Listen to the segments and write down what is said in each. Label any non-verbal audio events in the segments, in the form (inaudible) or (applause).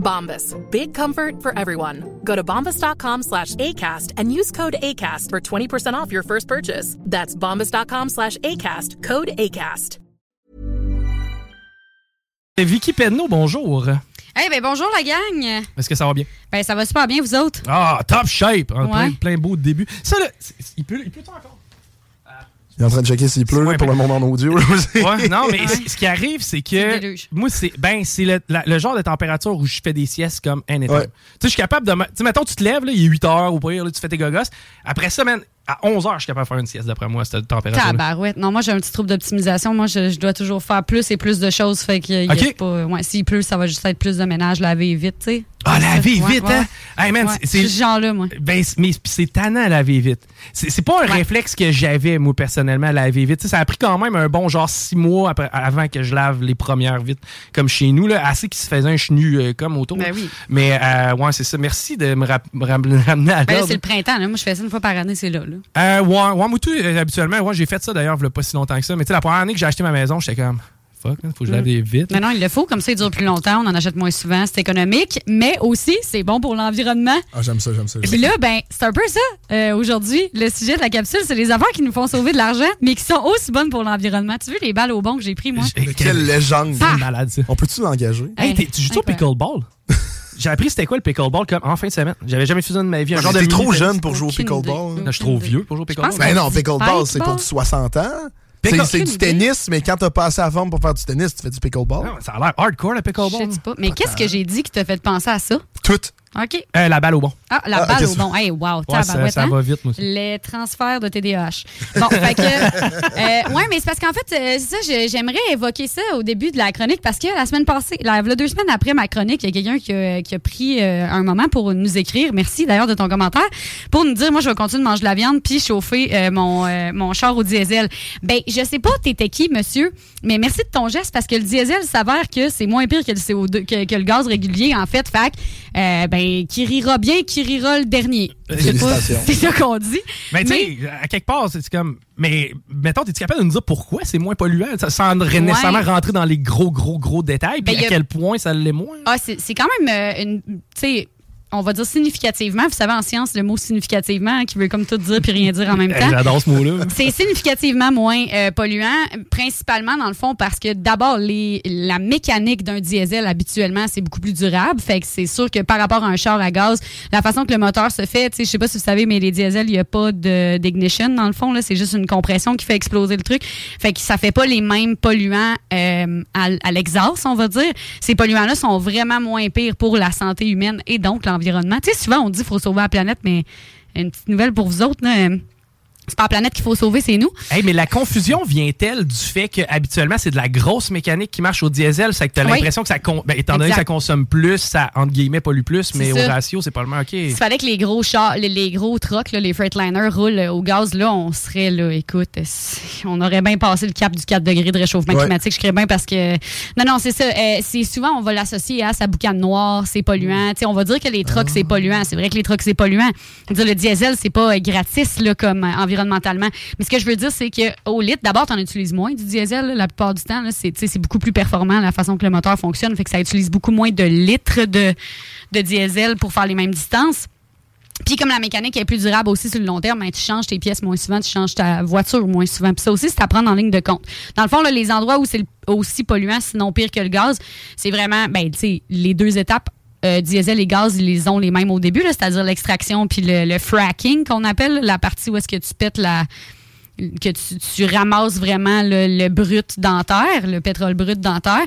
Bombas. Big comfort for everyone. Go to bombas.com slash ACAST and use code ACAST for 20% off your first purchase. That's bombas.com slash ACAST. Code ACAST. Vicky Penneau, bonjour. Eh ben bonjour la gang. Est-ce que ça va bien? Ben ça va super bien vous autres? Ah, top shape. En plein, Ouais. plein beau début. Ça, là, il peut, il peut encore? Il est en train de checker s'il pleut Ouais, pour le monde en audio. Ouais, non, mais ce qui arrive, c'est que. Moi, c'est ben, c'est le, le genre de température où je fais des siestes comme un état. Ouais. Tu sais, je suis capable de. me- Tu sais, mettons, tu te lèves, là, il est 8 heures ou pire, là, tu fais tes gogos. Après ça, man, à 11 heures, je suis capable de faire une sieste, d'après moi, cette température. Tabarouette. Non, moi j'ai un petit trouble d'optimisation. Moi je, je dois toujours faire plus et plus de choses. Fait que y a Ok. pas. Ouais, s'il pleut, ça va juste être plus de ménage, laver vite, tu sais. Ah, laver vite, ouais. hein? Hey, man, Ouais, c'est- ce genre-là, moi. Ben, mais c'est tannant à laver vite. C'est pas un réflexe que j'avais, moi, personnellement, à laver vite. Ça a pris quand même un bon genre six mois après- avant que je lave les premières vites, comme chez nous, là, assez qu'il se faisait un chenu euh, comme autour. Ben oui. Mais, euh, ouais, c'est ça. Merci de me ramener à Ben l'ordre. c'est le printemps, là. Moi je fais ça une fois par année, c'est là, là. Euh, ouais, ouais, moi, tout, euh, habituellement, ouais, j'ai fait ça d'ailleurs, il a pas si longtemps que ça. Mais tu sais, la première année que j'ai acheté ma maison, j'étais comme, fuck, man, faut que je lave des vite. Non, non, il le faut, comme ça il dure plus longtemps, on en achète moins souvent, c'est économique, mais aussi c'est bon pour l'environnement. Ah, j'aime ça, j'aime ça. Puis là, ben, c'est un peu ça. euh, Aujourd'hui, le sujet de la capsule, c'est les affaires qui nous font sauver de l'argent, mais qui sont aussi bonnes pour l'environnement. Tu veux les balles au bon que j'ai pris, moi? Quelle légende. C'est malade, ça. On peut-tu l'engager? Hey, t'es- tu joues au pickleball? (laughs) J'ai appris c'était quoi le pickleball comme en fin de semaine. J'avais jamais fait ça de ma vie. Un genre mais de trop mini- jeune pour jouer au pickleball. Je suis trop vieux pour jouer au Je pickleball. pense Ben non, pickleball, c'est pour paintball. du 60 ans. C'est du tennis, mais quand t'as pas assez à forme pour faire du tennis, tu fais du pickleball. Non, ça a l'air hardcore le Je pickleball. sais pas. Mais qu'est-ce que j'ai dit qui t'a fait penser à ça? Tout. OK. Euh, la balle au bon. Ah, la Ah, balle au bon. Hey, wow, Ouais, ça, ça hein? va vite, moi aussi. Les transferts de TDAH. Bon, fait que. (laughs) euh, ouais, mais c'est parce qu'en fait, euh, c'est ça, j'aimerais évoquer ça au début de la chronique parce que la semaine passée, la, la deux semaines après ma chronique, il y a quelqu'un qui, a- qui a pris euh, un moment pour nous écrire. Merci d'ailleurs de ton commentaire. Pour nous dire, moi, je vais continuer de manger de la viande puis chauffer euh, mon, euh, mon char au diesel. Ben, je sais pas, t'étais qui, monsieur, mais merci de ton geste parce que le diesel s'avère que c'est moins pire que le CO2, que, que le gaz régulier, en fait. Fait que, euh, ben, qui rira bien, qui rira le dernier. C'est ça qu'on dit. Mais tu sais, à quelque part, c'est comme. Mais mettons, es-tu capable de nous dire pourquoi c'est moins polluant ça- sans nécessairement rentrer dans les gros, gros, gros détails? Puis Ben, à a- quel point ça l'est moins? Ah, c'est c'est quand même euh, une. Tu sais, on va dire significativement. Vous savez, en science, le mot significativement, hein, qui veut comme tout dire puis rien dire en même Eh, temps. J'adore ce mot-là. (laughs) C'est significativement moins euh, polluant, principalement dans le fond parce que d'abord la mécanique d'un diesel habituellement c'est beaucoup plus durable, fait que c'est sûr que par rapport à un char à gaz, la façon que le moteur se fait, tu sais, je sais pas si vous savez, mais les diesels il y a pas d'ignition dans le fond là, c'est juste une compression qui fait exploser le truc, fait que ça fait pas les mêmes polluants euh, à, à l'exhaust, on va dire. Ces polluants là sont vraiment moins pires pour la santé humaine et donc l'environnement. Tu sais, souvent on dit qu'il faut sauver la planète, mais une petite nouvelle pour vous autres là. C'est pas la planète qu'il faut sauver, c'est nous. Hey, mais la confusion vient-elle du fait que habituellement c'est de la grosse mécanique qui marche au diesel, c'est que t'as Oui. l'impression que ça con- ben, étant donné que Exact. ça consomme plus, ça entre guillemets pollue plus, mais au ça. ratio c'est pas le même. Ok. S'il fallait que les gros chars, les, les gros trucks, là, les Freightliners roulent euh, au gaz, là, on serait là, écoute, euh, on aurait bien passé le cap du 4 degrés de réchauffement Ouais. climatique. Je serais bien parce que. Non, non, c'est ça. euh, c'est souvent, on va l'associer à sa boucane noire, c'est polluant. Tu sais, on va dire que les trucks, c'est polluant. C'est vrai que les trucks, c'est polluant. Dire, le diesel, c'est pas euh, gratis, là, comme euh, Mais ce que je veux dire, c'est que au litre, d'abord, tu en utilises moins du diesel, la plupart du temps. C'est beaucoup plus performant la façon que le moteur fonctionne. Fait que ça utilise beaucoup moins de litres de, de diesel pour faire les mêmes distances. Puis comme la mécanique est plus durable aussi sur le long terme, ben, tu changes tes pièces moins souvent, tu changes ta voiture moins souvent. Puis ça aussi, c'est à prendre en ligne de compte. Dans le fond, là, les endroits où c'est aussi polluant, sinon pire que le gaz, c'est vraiment, ben, les deux étapes. Euh, diesel et gaz, ils les ont les mêmes au début, c'est-à-dire l'extraction puis le, le fracking qu'on appelle, la partie où est-ce que tu pètes la, que tu, tu ramasses vraiment le, le brut dentaire, le pétrole brut dentaire.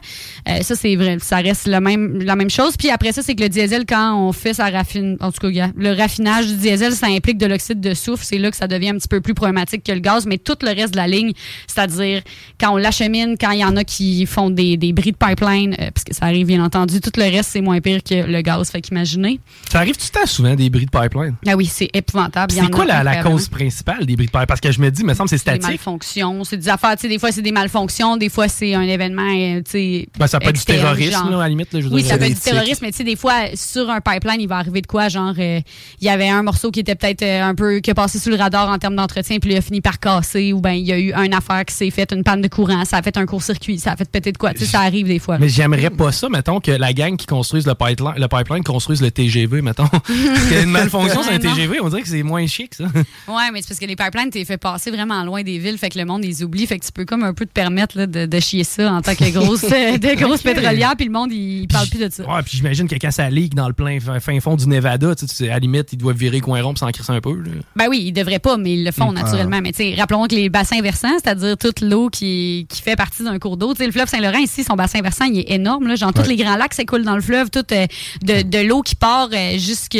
Euh, ça, c'est vrai. Ça reste le même, la même chose. Puis après ça, c'est que le diesel, quand on fait sa raffine, en tout cas, le raffinage du diesel, ça implique de l'oxyde de soufre. C'est là que ça devient un petit peu plus problématique que le gaz. Mais tout le reste de la ligne, c'est-à-dire quand on l'achemine, quand il y en a qui font des, des bris de pipeline, euh, parce que ça arrive bien entendu, tout le reste, c'est moins pire que le gaz. Fait qu'imaginez. Ça arrive tout le temps souvent des bris de pipeline. Ah oui, c'est épouvantable. C'est quoi la, cause principale des bris de pipeline? Parce que je me dis, me semble c'est des statique. malfonctions, c'est des affaires, tu sais, des fois c'est des malfonctions, des fois c'est un événement, euh, tu sais. Ben, ça peut être du terrorisme, là, à la limite. là, je Oui, ça peut être du terrorisme, mais tu sais, des fois, sur un pipeline, il va arriver de quoi? Genre, euh, il y avait un morceau qui était peut-être euh, un peu, qui a passé sous le radar en termes d'entretien, puis il a fini par casser, ou ben il y a eu une affaire qui s'est faite, une panne de courant, ça a fait un court-circuit, ça a fait péter de quoi? Tu sais, ça arrive des fois. Mais j'aimerais pas ça, mettons, que la gang qui construise le pipeline, le pipeline construise le TGV, mettons. (laughs) Parce qu'il y a une malfonction sur un. TGV, on dirait que c'est moins chic, ça. Ouais, mais c'est parce que les pipelines, t'es fait passer vraiment loin des villes, fait que le monde les oublie, fait que tu peux comme un peu te permettre là, de, de chier ça en tant que grosse, (laughs) de grosse Ok. pétrolière, puis le monde, il, parle plus de ça. Ouais, puis j'imagine que quand ça leak dans le plein fin, fond du Nevada, tu sais, à la limite, ils doivent virer coin rond pour s'en crisser un peu. là. Ben oui, ils devraient pas, mais ils le font naturellement. Mais tu sais, rappelons que les bassins versants, c'est-à-dire toute l'eau qui, qui fait partie d'un cours d'eau. Tu sais, le fleuve Saint-Laurent, ici, son bassin versant, il est énorme. Là. Genre, tous les grands lacs s'écoulent dans le fleuve. Toute euh, de, de l'eau qui part euh, jusque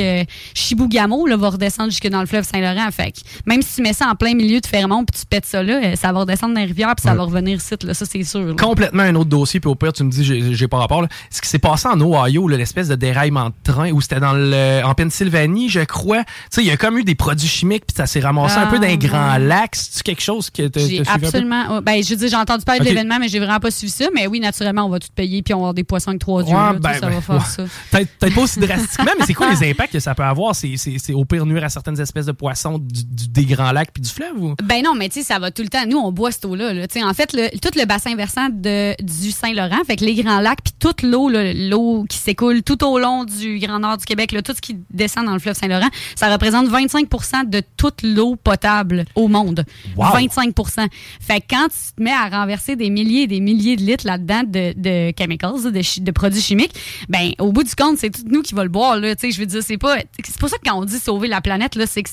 Chibougamau là, va redescendre jusque dans le fleuve Saint-Laurent. Fait que même si tu mets ça en plein milieu de Fermont puis tu pètes ça là, ça va redescendre dans les rivières puis ça Ouais. va revenir ici. Là. Ça, c'est sûr. là. Complètement un autre dossier, puis au pire, tu me dis, j'ai pas rapport. là. Ce qui s'est passé en Ohio, l'espèce de déraillement de train, où c'était dans le, en Pennsylvanie, je crois. Tu sais, il y a comme eu des produits chimiques, puis ça s'est ramassé un Ah, peu dans les grands ouais. lacs. C'est quelque chose que tu absolument. oh, Ben, je dire, j'ai entendu parler de l'événement, mais j'ai vraiment pas suivi ça. Mais oui, naturellement, on va tout payer, puis on va avoir des poissons avec trois yeux. là, tu sais, ça va faire ça. ben, Peut-être pas aussi drastiquement, mais c'est quoi (laughs) les impacts que ça peut avoir? C'est au pire nuire à certaines espèces de poissons du- du- des grands lacs puis du fleuve? Ou? Ben non, mais tu sais, ça va tout le temps. Nous, on boit cette eau-là. là. En fait, le- tout le bassin versant de, du Saint-Laurent, fait que les grands lacs, puis toute l'eau, l'eau qui s'écoule tout au long du Grand Nord du Québec, là, tout ce qui descend dans le fleuve Saint-Laurent, ça représente 25% de toute l'eau potable au monde. Wow. 25% Fait que quand tu te mets à renverser des milliers et des milliers de litres là-dedans de, de chemicals, de, produits chimiques, ben au bout du compte, c'est tout nous qui va le boire. Je veux dire, c'est pas. C'est pour ça que quand on dit sauver la planète, c'est que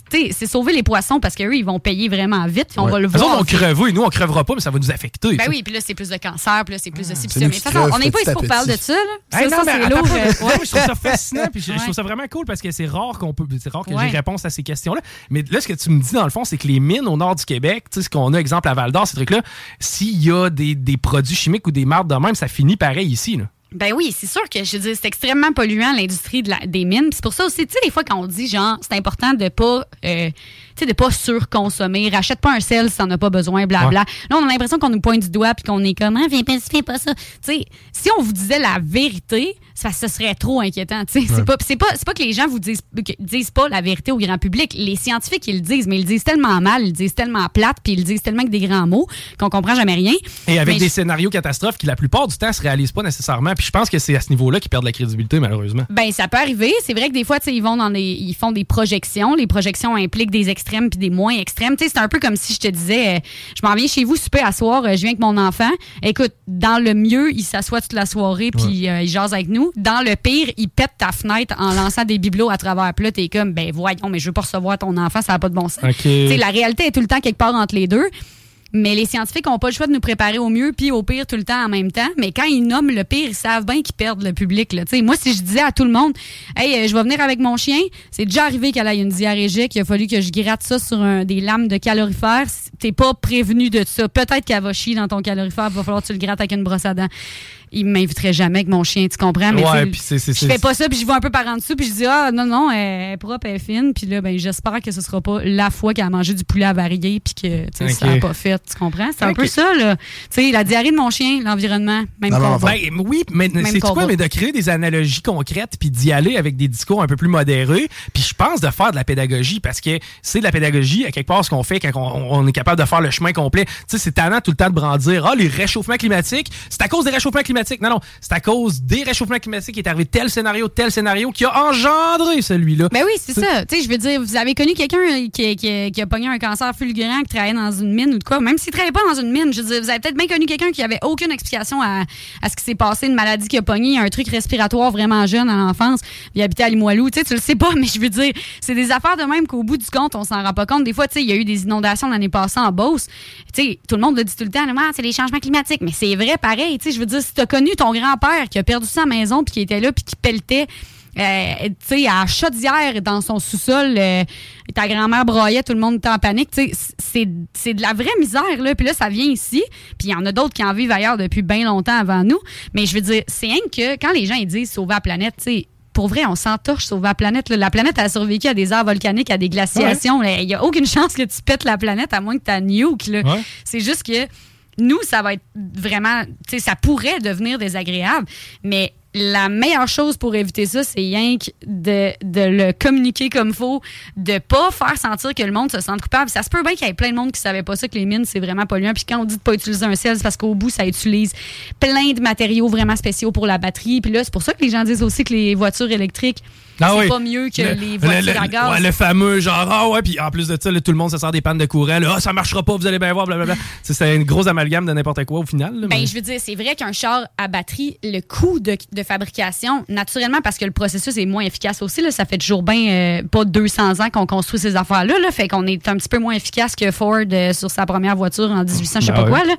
sauver les poissons parce qu'eux, ils vont payer vraiment vite. Puis On va le autres voir. vont crever, nous on crevera pas, mais ça va nous affecter. Ben oui, puis là, c'est plus de cancer, puis là, c'est plus de ci, ça. nous Mais on n'est pas ici pour parler de ça. là. Hey, ça, non, mais c'est lourd. euh, ouais, je trouve ça fascinant, puis je, trouve ça vraiment cool parce que c'est rare qu'on peut, c'est rare que Ouais. j'ai réponse à ces questions-là. Mais là, ce que tu me dis dans le fond, c'est que les mines au nord du Québec, tu sais, ce qu'on a exemple à Val d'Or, ces trucs-là, s'il y a des, des produits chimiques ou des marques de même, ça finit pareil ici. Là. Ben oui, c'est sûr que je veux dire, c'est extrêmement polluant l'industrie de des mines. C'est pour ça aussi, tu sais, des fois quand on dit genre, c'est important de pas, euh, sais, de pas surconsommer, rachète pas un sel si t'en as pas besoin, blabla. Là, on a l'impression qu'on nous pointe du doigt puis qu'on est comme, ah, viens pas, fais pas ça. Tu sais, si on vous disait la vérité, ça, ce serait trop inquiétant. Tu sais, c'est pas, c'est pas, c'est pas que les gens vous disent, que- disent pas la vérité au grand public. Les scientifiques ils le disent, mais ils le disent tellement mal, ils le disent tellement plate, puis ils le disent tellement avec des grands mots qu'on comprend jamais rien. Et avec Mais des je- scénarios catastrophes qui, la plupart du temps, se réalisent pas nécessairement. Puis je pense que c'est à ce niveau-là qu'ils perdent la crédibilité, malheureusement. Ben, ça peut arriver. C'est vrai que des fois, tu sais, ils vont dans des, ils font des projections. Les projections impliquent des extrêmes puis des moins extrêmes. Tu sais, c'est un peu comme si je te disais, euh, je m'en viens chez vous souper à soir, euh, je viens avec mon enfant. Écoute, dans le mieux, il s'assoit toute la soirée puis euh, il jase avec nous. Dans le pire, il pète ta fenêtre en lançant des bibelots à travers. Puis là, t'es comme, ben voyons, mais je veux pas recevoir ton enfant, ça n'a pas de bon sens. OK. Tu sais, la réalité est tout le temps quelque part entre les deux. Mais les scientifiques n'ont pas le choix de nous préparer au mieux puis au pire tout le temps en même temps. Mais quand ils nomment le pire, ils savent bien qu'ils perdent le public. Là. Moi, si je disais à tout le monde, hey, euh, je vais venir avec mon chien, c'est déjà arrivé qu'elle ait une diarrhégique, il a fallu que je gratte ça sur un- des lames de calorifère. T'es pas prévenu de ça. Peut-être qu'elle va chier dans ton calorifère, il va falloir que tu le grattes avec une brosse à dents. Il m'inviterait jamais avec mon chien, tu comprends? Mais Ouais, puis c'est- c'est- je fais pas ça, puis je vais un peu par en dessous, puis je dis ah non non, elle est propre, elle est fine, puis là ben j'espère que ce sera pas la fois qu'elle a mangé du poulet avarié puis que tu sais Ok. ça a pas fait, tu comprends? C'est un peu ça là. Tu sais la diarrhée de mon chien, l'environnement, même Non. Ben, oui, mais c'est quoi, mais de créer des analogies concrètes puis d'y aller avec des discours un peu plus modérés. Puis je pense de faire de la pédagogie parce que c'est de la pédagogie à quelque part ce qu'on fait quand on, on est capable de faire le chemin complet. Tu sais, c'est tannant tout le temps de brandir ah les réchauffements climatiques, c'est à cause des réchauffements climatiques. Non non, c'est à cause des réchauffements climatiques qui est arrivé tel scénario, tel scénario qui a engendré celui-là. Ben oui, c'est ça. Tu sais, je veux dire, vous avez connu quelqu'un euh, qui, qui, qui a pogné un cancer fulgurant, qui travaillait dans une mine ou de quoi, même s'il travaillait pas dans une mine, je veux dire, vous avez peut-être bien connu quelqu'un qui avait aucune explication à, à ce qui s'est passé, une maladie qui a pogné, un truc respiratoire vraiment jeune en enfance, il habitait à Limoilou. Tu sais, tu le sais pas, (laughs) mais je veux dire, c'est des affaires de même qu'au bout du compte, on s'en rend pas compte. Des fois, tu sais, il y a eu des inondations l'année passée en Beauce. Tu sais, tout le monde le dit tout le temps, Ah, c'est les changements climatiques. Mais c'est vrai, pareil. Tu sais, je veux dire, si connu ton grand-père qui a perdu sa maison puis qui était là puis qui pelletait euh, tu sais, à chaudière dans son sous-sol, euh, ta grand-mère broyait, tout le monde était en panique. Tu sais, c'est, c'est de la vraie misère, là. Puis là, ça vient ici. Puis il y en a d'autres qui en vivent ailleurs depuis bien longtemps avant nous. Mais je veux dire, c'est rien que quand les gens ils disent sauver la planète, tu sais, pour vrai, on s'entorche sauver la planète. là. La planète a survécu à des airs volcaniques, à des glaciations. Il n'y a aucune (laughs) chance que tu pètes la planète à moins que tu nuke. Ouais. C'est juste que nous, ça va être vraiment, tu sais, ça pourrait devenir désagréable, mais la meilleure chose pour éviter ça, c'est que de, de le communiquer comme faut, de pas faire sentir que le monde se sente coupable. Ça se peut bien qu'il y ait plein de monde qui savait pas ça, que les mines, c'est vraiment polluant. Puis quand on dit de pas utiliser un sel, c'est parce qu'au bout, ça utilise plein de matériaux vraiment spéciaux pour la batterie. Puis là, c'est pour ça que les gens disent aussi que les voitures électriques, Ah c'est oui. pas mieux que Le- les voitures le, le- à gaz. ouais, le fameux genre, ah ouais, puis en plus de ça, là, tout le monde se sort des pannes de courant. Là, ah, ça marchera pas, vous allez bien voir, blablabla. (laughs) C'est une grosse amalgame de n'importe quoi au final. là, Ben, je veux dire, c'est vrai qu'un char à batterie, le coût de, de fabrication, naturellement, parce que le processus est moins efficace aussi, là, ça fait toujours bien euh, pas 200 ans qu'on construit ces affaires-là, là, fait qu'on est un petit peu moins efficace que Ford euh, sur sa première voiture en 1800, je sais Ben pas quoi. Là.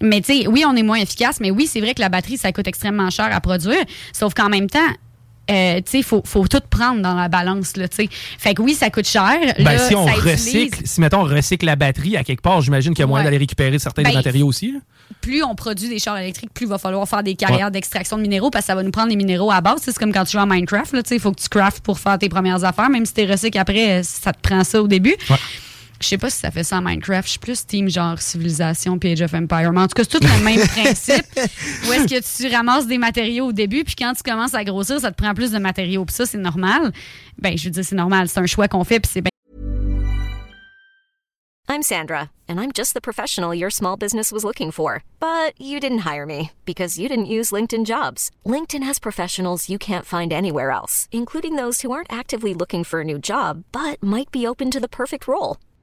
Mais tu sais, oui, on est moins efficace, mais oui, c'est vrai que la batterie, ça coûte extrêmement cher à produire, sauf qu'en même temps, euh, tu sais, faut, faut tout prendre dans la balance, là, tu sais. Fait que oui, ça coûte cher. Ben, Là, si on ça recycle, utilise- si mettons on recycle la batterie à quelque part, j'imagine qu'il y a moyen Ouais. d'aller récupérer certains des Ben, matériaux aussi. là. plus on produit des chars électriques, plus il va falloir faire des carrières d'extraction de minéraux parce que ça va nous prendre les minéraux à base. C'est comme quand tu joues à Minecraft, il faut que tu craftes pour faire tes premières affaires, même si tu recycles après, ça te prend ça au début. Ouais. Je sais pas si ça fait ça en Minecraft. Je suis plus team genre civilisation puis Age of Empire. Mais en tout cas, c'est tout le même (laughs) principe. Où est-ce que tu ramasses des matériaux au début, puis quand tu commences à grossir, ça te prend plus de matériaux. Puis ça, c'est normal. Ben, je veux dire, c'est normal. C'est un choix qu'on fait, puis c'est bien I'm Sandra, and I'm just the professional your small business was looking for. But you didn't hire me because you didn't use LinkedIn jobs. LinkedIn has professionals you can't find anywhere else, including those who aren't actively looking for a new job but might be open to the perfect role,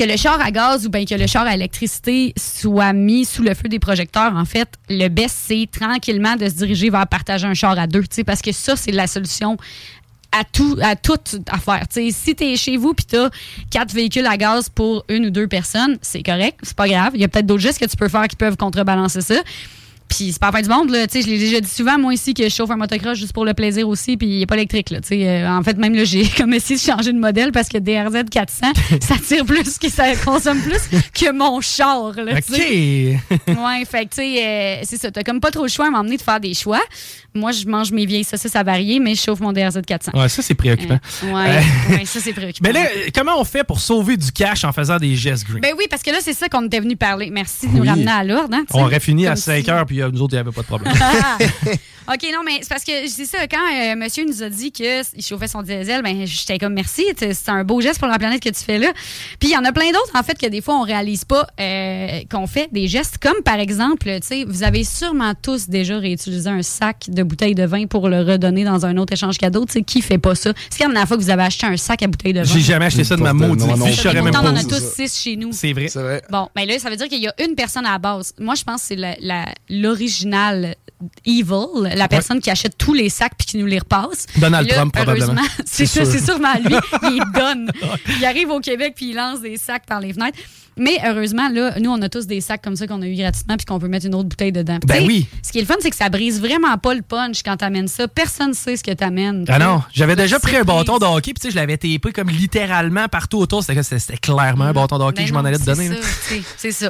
que le char à gaz ou bien que le char à électricité soit mis sous le feu des projecteurs, en fait, le best, c'est tranquillement de se diriger vers partager un char à deux, parce que ça, c'est la solution à tout à toute affaire. Tu sais, si tu es chez vous puis tu as quatre véhicules à gaz pour une ou deux personnes, c'est correct, c'est pas grave. Il y a peut-être d'autres gestes que tu peux faire qui peuvent contrebalancer ça. Puis c'est pas la fin du monde, là. Tu sais, je l'ai déjà dit souvent, moi ici, que je chauffe un motocross juste pour le plaisir aussi, puis il est pas électrique, là. Tu sais, euh, en fait, même là, j'ai (laughs) comme essayé de changer de modèle parce que DRZ 400, (laughs) ça tire plus, que ça consomme plus que mon char, là. OK. (laughs) Ouais, fait que, tu sais, euh, c'est ça. T'as comme pas trop le choix à m'emmener de faire des choix. Moi, je mange mes vieilles saucisses à varier, mais je chauffe mon DRZ 400. Ouais, ça, c'est préoccupant. Euh, ouais, ouais, ça, c'est préoccupant. Mais là, comment on fait pour sauver du cash en faisant des gestes green? Ben oui, parce que là, c'est ça qu'on était venu parler. Merci de nous Oui. ramener à l'ordre. Hein, on aurait fini à Comme 5 si- heures, puis euh, nous autres, il n'y avait pas de problème. (laughs) OK, non, mais c'est parce que c'est ça, quand euh, monsieur nous a dit qu'il chauffait son diesel, ben j'étais comme merci, c'est un beau geste pour la planète que tu fais là. Puis il y en a plein d'autres, en fait, que des fois, on réalise pas euh, qu'on fait des gestes, comme par exemple, tu sais, vous avez sûrement tous déjà réutilisé un sac de bouteilles de vin pour le redonner dans un autre échange cadeau. Tu sais, qui fait pas ça? C'est quand la dernière fois que vous avez acheté un sac à bouteilles de vin? J'ai jamais acheté ça de ma Pas maudite non, non, vie. pas Je même Pourtant, on en pas a tous six chez nous. C'est vrai. C'est vrai. Bon, ben là, ça veut dire qu'il y a une personne à la base. Moi, je pense que c'est la- la- l'original evil, la personne qui achète tous les sacs puis qui nous les repasse. Donald là, Trump, probablement. C'est ça, sûr. c'est sûrement lui. Il (laughs) donne. Il arrive au Québec puis il lance des sacs par les fenêtres. Mais heureusement, là, nous, on a tous des sacs comme ça qu'on a eu gratuitement puis qu'on peut mettre une autre bouteille dedans. Ben oui. Ce qui est le fun, c'est que ça brise vraiment pas le punch quand t'amènes ça. Personne sait ce que t'amènes. Ah non, j'avais déjà pris un bâton de hockey, puis je l'avais tapé comme littéralement partout autour. C'était clairement un bâton de hockey Ben que je m'en allais te donner. C'est ça.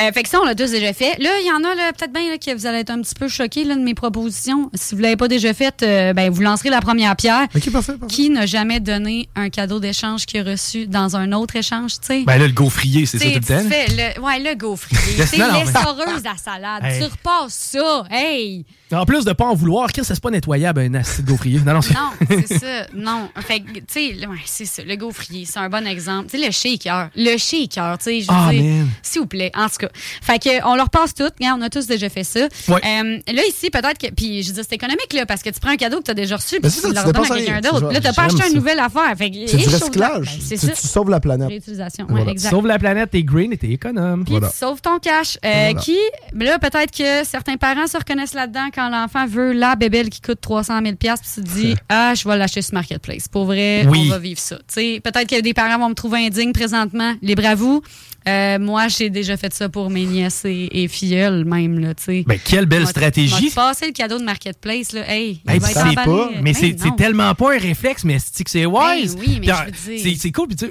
Euh, fait que ça, on l'a tous déjà fait. Là, il y en a peut-être bien là, que vous allez être un petit peu choqués là, de mes propositions. Si vous l'avez pas déjà fait, euh, ben, vous lancerez la première pierre. Parfait. Qui n'a jamais donné un cadeau d'échange qu'il a reçu dans un autre échange, tu sais? Ben là, le gaufrier, c'est ça T'sais, tout le temps. fais le, ouais, le gaufrier. (laughs) C'est l'essoreuse à salade. Hey. Tu repasses ça. Hey! En plus de pas en vouloir, Chris, c'est pas nettoyable un acide gaufrier. Non, non, c'est- Non, c'est ça. Non. Fait que, tu sais, ouais, c'est ça. Le gaufrier, c'est un bon exemple. Tu sais, le shaker. Le shaker, tu sais, je veux Ah, dire. S'il vous plaît. En tout cas. Fait que, on leur passe tout. Regarde, on a tous déjà fait ça. Ouais. Euh, là, ici, peut-être que. Puis, je veux dire, c'est économique, là, parce que tu prends un cadeau que tu as déjà reçu, Ben, puis tu le tu redonnes à quelqu'un rien. d'autre. Là, t'as pas acheté ça. une nouvelle affaire. Fait que, C'est du recyclage. Ben, c'est tu, ça. tu sauves la planète. Réutilisation. Ouais, Voilà. exact. Sauve la planète, t'es green et t'es économe. Puis Voilà. tu sauves ton cash. Euh, Voilà. Qui, là, peut-être que certains parents se reconnaissent là-dedans quand l'enfant veut la bébelle qui coûte 300 000 puis tu te dis, (laughs) ah, je vais l'acheter sur Marketplace. Pour vrai, Oui. on va vivre ça. Peut-être que des parents vont me trouver indigne présentement. Libre à vous. Euh, moi, j'ai déjà fait ça pour mes nièces et, et filleules, même, là, tu sais. Ben, quelle belle stratégie. passé le cadeau de Marketplace, là? Hey, Hey, va être emballé. pas, mais Ben c'est non. tellement pas un réflexe, mais c'est que c'est wise? Ben oui, mais Puis, je veux dire- c'est- cool. puis tu sais,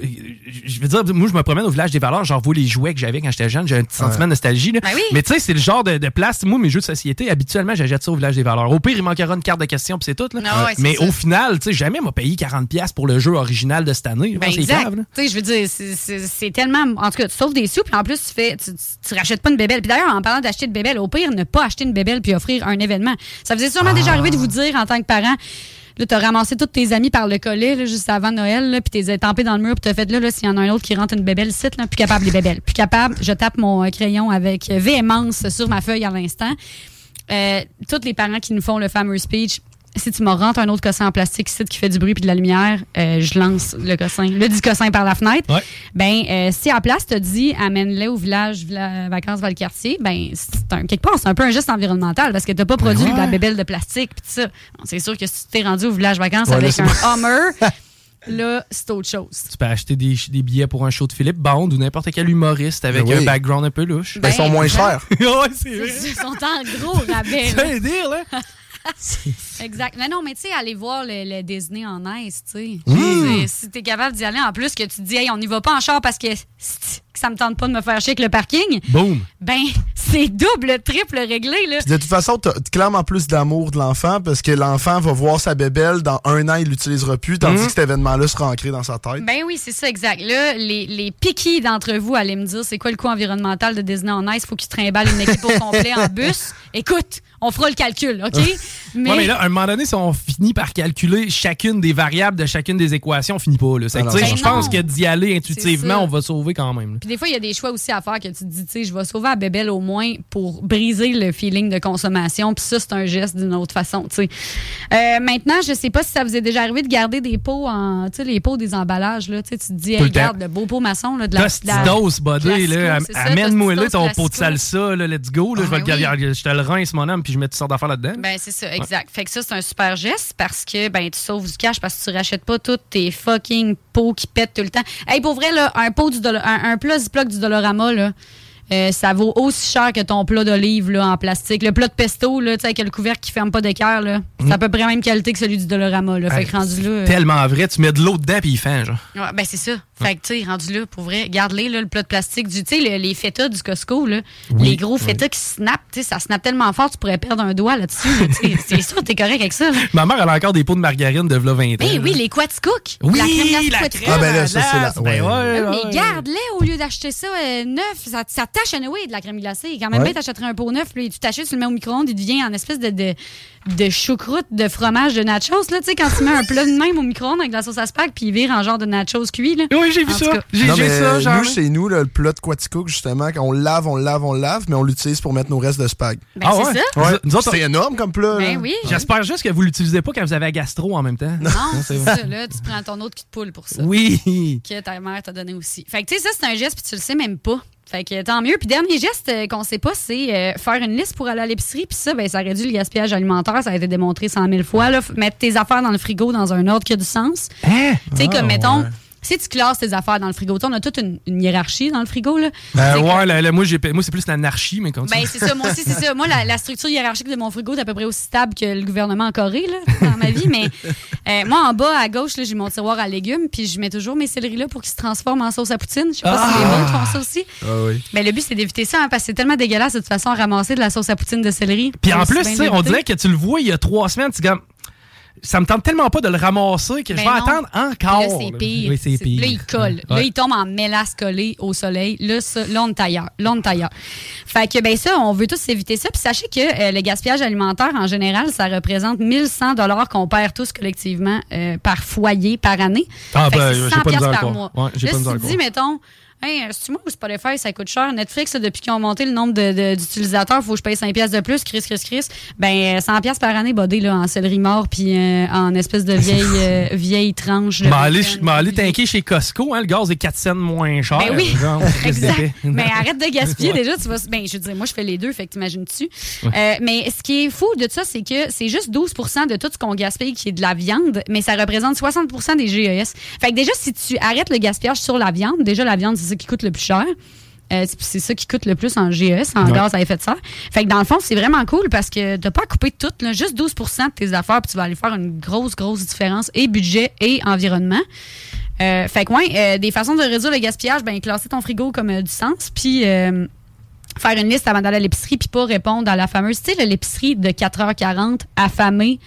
je veux dire, moi, je me promène au village des valeurs, j'en vois les jouets que j'avais quand j'étais jeune, j'ai un petit sentiment de nostalgie. là. Ben oui. Mais tu sais, c'est le genre de, de place. Moi, mes jeux de société, habituellement, j'achète ça au village des valeurs. Au pire, il manquera une carte de question, puis c'est tout. là. Ah ouais, c'est mais ça. au final, tu sais, jamais m'a payé 40$ pour le jeu original de cette année. Ben c'est exact. grave. là. Tu sais, je veux dire, c'est- tellement. En tout cas, des sous, puis en plus, tu fais. Tu, rachètes pas une bébelle. Puis d'ailleurs, en parlant d'acheter une bébelle, au pire, ne pas acheter une bébelle puis offrir un événement. Ça vous est sûrement déjà arrivé de vous dire en tant que parent. Là, t'as ramassé tous tes amis par le collet, juste avant Noël, là, puis t'es estampé dans le mur, puis t'as fait là, là s'il y en a un autre qui rentre une bébelle, site, là, plus capable les bébelles. Plus capable, je tape mon euh, crayon avec véhémence sur ma feuille à l'instant. Euh, tous les parents qui nous font le fameux speech, si tu me rentres un autre cossin en plastique ici qui fait du bruit puis de la lumière, euh, je lance le cossin, le dit cossin par la fenêtre. Ouais. Ben, euh, si à la place, te dit amène-le au village villa- vacances Valcartier, ben, c'est un, quelque part, c'est un peu un geste environnemental parce que t'as pas produit Ben ouais. de la bébelle de plastique pis tout ça. Bon, C'est sûr que si tu t'es rendu au village vacances Ouais, avec un c'est- Hummer, (laughs) là, c'est autre chose. Tu peux acheter des, des billets pour un show de Philippe Bond ou n'importe quel humoriste avec Ben oui. un background un peu louche. Ben, ils sont moins exact. chers. (laughs) ouais, c'est vrai. Ils sont en gros rabais. (laughs) Veut dire, là. Exact. Mais non, mais tu sais, aller voir le, le Disney en ice, tu sais. Mmh. Si t'es capable d'y aller, en plus que tu te dis, hey, on n'y va pas en char parce que, que ça me tente pas de me faire chier avec le parking, Boom. ben, c'est double, triple réglé, là. Puis de toute façon, t'as clairement plus d'amour de l'enfant parce que l'enfant va voir sa bébelle, dans un an, il l'utilisera plus, tandis Mhm. que cet événement-là sera ancré dans sa tête. Ben oui, c'est ça, exact. Là, les, les piquis d'entre vous allaient me dire c'est quoi le coût environnemental de Disney en Ice? Faut qu'ils trimballent une équipe au (laughs) complet en bus. Écoute, on fera le calcul, OK? Mais, Ouais, mais là, à un moment donné, si on finit par calculer chacune des variables de chacune des équations, on finit pas. Là. Ah tu Ben je pense non. que d'y aller intuitivement, on va sauver quand même. Puis des fois, il y a des choix aussi à faire que tu te dis, tu sais, je vais sauver à Bébel au moins pour briser le feeling de consommation. Puis ça, c'est un geste d'une autre façon, tu sais. Euh, maintenant, je sais pas si ça vous est déjà arrivé de garder des pots en, tu sais, les pots des emballages, là. Tu sais, tu te dis, hey, regarde, le beau pot maçon, là, de la. la- Tostitos, buddy, là. Amène-moi ton pot de salsa, là, let's go. Là, je, vais Ah, le ben oui. garder- je te le rince, mon homme, puis je mets toutes sortes d'affaires là-dedans. Ben, c'est ça, exact. Fait que ça, c'est un super geste parce que ben, tu sauves du cash parce que tu rachètes pas tous tes fucking pots qui pètent tout le temps. Hey, pour vrai, là, un pot du Dolo- un, un plat Ziploc du Dolorama, là. euh, ça vaut aussi cher que ton plat d'olive là, en plastique. Le plat de pesto, là, tu sais, avec le couvercle qui ferme pas d'équerre, là, c'est à peu près la même qualité que celui du Dolorama. Là. Fait que rendu là. euh, Tellement vrai, tu mets de l'eau dedans, puis il fait, genre. Ouais, ben c'est ça. Fait que, tu sais, rendu là, pour vrai, garde-les, le plat de plastique. Du, tu sais, le- les feta du Costco, là, Oui, les gros feta qui snap, tu sais, ça snap tellement fort, tu pourrais perdre un doigt là-dessus. c'est sûr, t'es correct avec ça. là. Ma mère, elle a encore des pots de margarine de v'là 20 ans. Là. oui, les Quatscook. Oui, la crème la crème Ah, ben là, ça, c'est la- glace, ben ouais. ouais, Mais ouais. garde-les au lieu d'acheter ça euh, neuf. Ça, ça tâche anyway de la crème glacée. Quand même bien, t'achèterais un pot neuf, puis tu t'achètes, tu le mets au micro-ondes, il devient en espèce de, de, de choucroute de fromage de nachos. Là, tu sais, quand tu mets un plat de même au micro-ondes avec de la sauce à spag, puis il vire en genre de nachos cuit. Là. Oui, j'ai vu ça. J'ai ça, genre. nous, chez nous, là, le plat de Quaticook, justement, quand on le lave, on le lave, on le lave, mais on l'utilise pour mettre nos restes de spag. Ben, Ah c'est ouais? ça. Ouais. Nous autres, C'est énorme comme plat. Ben oui. J'espère juste que vous l'utilisez pas quand vous avez la gastro en même temps. Non, c'est ça. Là, tu prends ton autre cul de poule pour ça. Oui. Que ta mère t'a donné aussi. Fait que, tu sais, ça, c'est un geste, puis tu le sais même pas. Fait que tant mieux. Puis dernier geste euh, qu'on sait pas, c'est euh, faire une liste pour aller à l'épicerie. Puis ça, ben, ça réduit le gaspillage alimentaire. Ça a été démontré cent mille fois. Là. F- Mettre tes affaires dans le frigo dans un ordre qui a du sens. Hein? Tu sais, Ah, comme, mettons, ouais. Si tu classes tes affaires dans le frigo, on a toute une, une hiérarchie dans le frigo. Là. Ben C'est que- ouais, là, là, moi, j'ai- moi c'est plus l'anarchie, mais comme ça. ben, c'est ça, moi aussi, c'est ça. Moi, la, la structure hiérarchique de mon frigo est à peu près aussi stable que le gouvernement en Corée, là, dans ma vie. Mais euh, moi, en bas, à gauche, là, j'ai mon tiroir à légumes, puis je mets toujours mes céleris là pour qu'ils se transforment en sauce à poutine. Je sais pas si les vôtres font ça aussi. Ah oui. Mais le but, c'est d'éviter ça, hein, parce que c'est tellement dégueulasse, de toute façon, ramasser de la sauce à poutine de céleri. Puis en plus, on dirait que tu le vois il y a trois semaines, tu dis comme, ça me tente tellement pas de le ramasser que je Ben vais non. attendre encore. Là, c'est pire. Oui, c'est pire. Là, il colle. Là, il tombe en mélasse collée au soleil. Là, ça, là, on est ailleurs. Là, on est ailleurs. Fait que, ben ça, on veut tous éviter ça. Puis sachez que euh, le gaspillage alimentaire, en général, ça représente 1100 dollars qu'on perd tous collectivement euh, par foyer, par année. Ah, Fait que ben, j'ai 100 pas par le mois. Ouais, j'ai là, pas de si tu le dis, mettons, Hey, c'est moi ou Spotify, ça coûte cher. Netflix, là, depuis qu'ils ont monté le nombre d'utilisateurs, il faut que je paye 5 pièces de plus. Chris, Chris, Chris. Ben, 100 pièces par année, bodé, là, en céleri mort, puis euh, en espèce de vieille, (laughs) euh, vieille tranche. M'en aller, tanker chez Costco, hein, le gaz est 4 cents moins cher. Ben oui, genre, (laughs) exact. Mais arrête de gaspiller (laughs) Ouais. déjà. Tu vas, ben, je veux dire, moi, je fais les deux, fait que t'imagines-tu? Euh, mais ce qui est fou de ça, c'est que c'est juste 12 de tout ce qu'on gaspille qui est de la viande, mais ça représente 60 des GES. Fait que déjà, si tu arrêtes le gaspillage sur la viande, déjà, la viande, c'est ça qui coûte le plus cher. Euh, c'est- c'est ça qui coûte le plus en GES, en Ouais. gaz à effet de serre. Fait que dans le fond, c'est vraiment cool parce que t'as pas à couper tout, là, juste 12% de tes affaires, puis tu vas aller faire une grosse, grosse différence et budget et environnement. Euh, fait que, ouais, euh, des façons de réduire le gaspillage, ben, classer ton frigo comme du sens, puis faire une liste avant d'aller à l'épicerie, puis pas répondre à la fameuse, tu sais, l'épicerie de 4h40 affamée.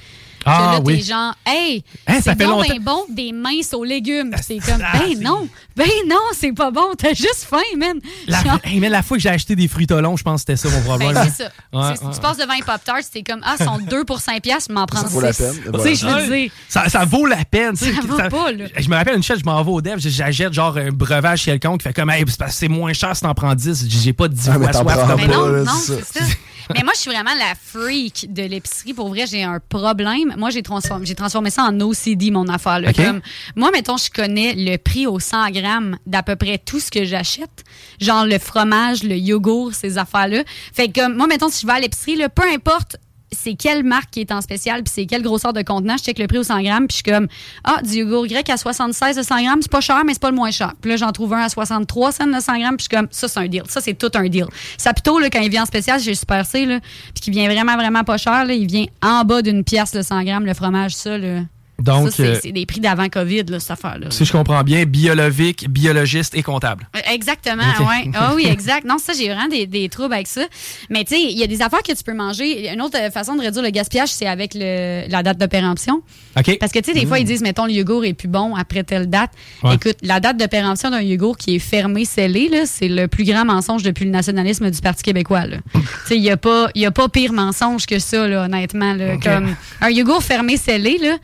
Ah, que là, oui. t'es genre, hey, Hein, ça c'est fait donc longtemps- ben bon des minces aux légumes. C'est comme, Ah, ben non, ben non, c'est pas bon, t'as juste faim, man. La, Genre, hey, mais la fois que j'ai acheté des fruits talons, je pense que c'était ça mon problème. ben, c'est ça. Ouais, C'est- ouais. Tu passes devant un Pop-Tart, c'est comme, ah, ils sont 2 pour 5 piastres, m'en prends Ça vaut la 6. peine, Tu voilà. sais, je veux dire. Ça, ça vaut la peine. tu sais, Ça vaut pas, là. Je me rappelle une chose, je m'en vais au dev, j'achète genre un breuvage quelqu'un qui fait comme, hey, c'est parce que c'est moins cher si t'en prends 10. J'ai pas 10 Ah, mais fois Mais ça. non, non, c'est ça. Mais moi, je suis vraiment la freak de l'épicerie. Pour vrai, j'ai un problème. Moi, j'ai transformé, j'ai transformé ça en OCD, mon affaire. là. Comme, moi, mettons, je connais le prix au 100 grammes d'à peu près tout ce que j'achète. Genre le fromage, le yogourt, ces affaires-là. Fait que, moi, mettons, si je vais à l'épicerie, là, peu importe c'est quelle marque qui est en spécial, puis c'est quelle grosseur de contenant, je check le prix au 100 grammes, puis je suis comme, ah, du yogourt grec à 76 de 100 grammes, c'est pas cher, mais c'est pas le moins cher. Puis là, j'en trouve un à 63 cents de 100 grammes, puis je suis comme, ça, c'est un deal. Ça, c'est tout un deal. Saputo, là, quand il vient en spécial, j'ai Super C, là, puis qui vient vraiment, vraiment pas cher, là, il vient en bas d'une pièce le 100 grammes, le fromage, ça, là. Donc, c'est, euh, c'est des prix d'avant COVID, là, cette affaire-là. si je comprends bien, biologique, biologiste et comptable. Euh, Exactement, ouais. Ah oui, (laughs) exact. Non, ça, j'ai vraiment des, des troubles avec ça. Mais tu sais, il y a des affaires que tu peux manger. Une autre euh, façon de réduire le gaspillage, c'est avec le, la date de péremption. OK? Parce que tu sais, des fois, ils disent, mettons, le yogourt est plus bon après telle date. Ouais. Écoute, la date de péremption d'un yogourt qui est fermé, scellé, là, c'est le plus grand mensonge depuis le nationalisme du Parti québécois. (laughs) tu sais, il n'y a, pas- il y a pas pire mensonge que ça, là, honnêtement. Là. Comme un yogourt fermé, scellé, là.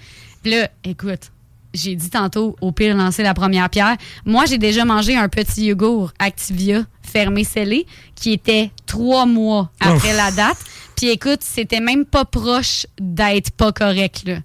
Puis là, écoute, j'ai dit tantôt, au pire, lancer la première pierre. Moi, j'ai déjà mangé un petit yogourt Activia fermé scellé qui était trois mois après la date. Puis écoute, c'était même pas proche d'être pas correct, là.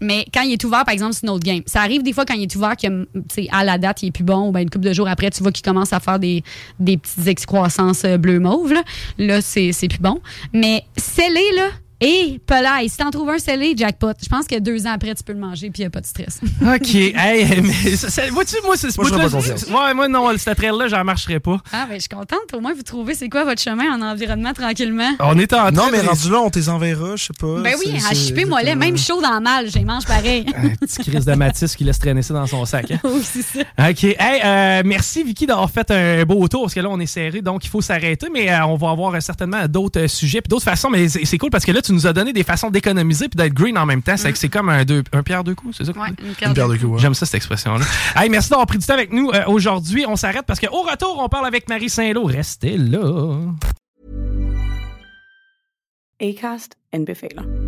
Mais quand il est ouvert, par exemple, c'est une autre game. Ça arrive des fois quand il est ouvert que, à la date, il est plus bon, ou ben une couple de jours après, tu vois qu'il commence à faire des, des petites excroissances euh, bleu-mauve. Là, là c'est c'est plus bon. Mais scellé, là, et pelaille, si t'en trouves un scellé, jackpot. Je pense que deux ans après, tu peux le manger, puis il n'y a pas de stress. (laughs) OK. Hey, mais vois-tu, moi, c'est ce Moi, ferais pas Ouais, moi, non, cette trail-là, j'en marcherai pas. ah, ben, je suis contente. Au moins, vous trouvez c'est quoi votre chemin en environnement tranquillement. On est en Non, mais rendu là, on t'es enverra, je sais pas. Ben oui, chipper, moi, là, même chaud dans le mal, j'ai mange pareil. (laughs) Un petit crise de Matisse qui laisse traîner ça dans son sac. hein. (laughs) oui, c'est ça. OK. Hey, euh, merci, Vicky, d'avoir fait un beau tour, parce que là, on est serré, donc il faut s'arrêter, mais euh, on va avoir euh, certainement d'autres euh, sujets, puis d'autres façons, mais c'est c'est cool parce que là, tu nous as donné des façons d'économiser puis d'être green en même temps. C'est que c'est comme un, deux, un pierre deux coups, c'est ça? Ouais, une Une paire de coups. ouais. J'aime ça, cette expression-là. (laughs) hey, merci d'avoir pris du temps avec nous euh, aujourd'hui. On s'arrête parce qu'au retour, on parle avec Marie Saint-Lô. Restez là. Acast anbefaler.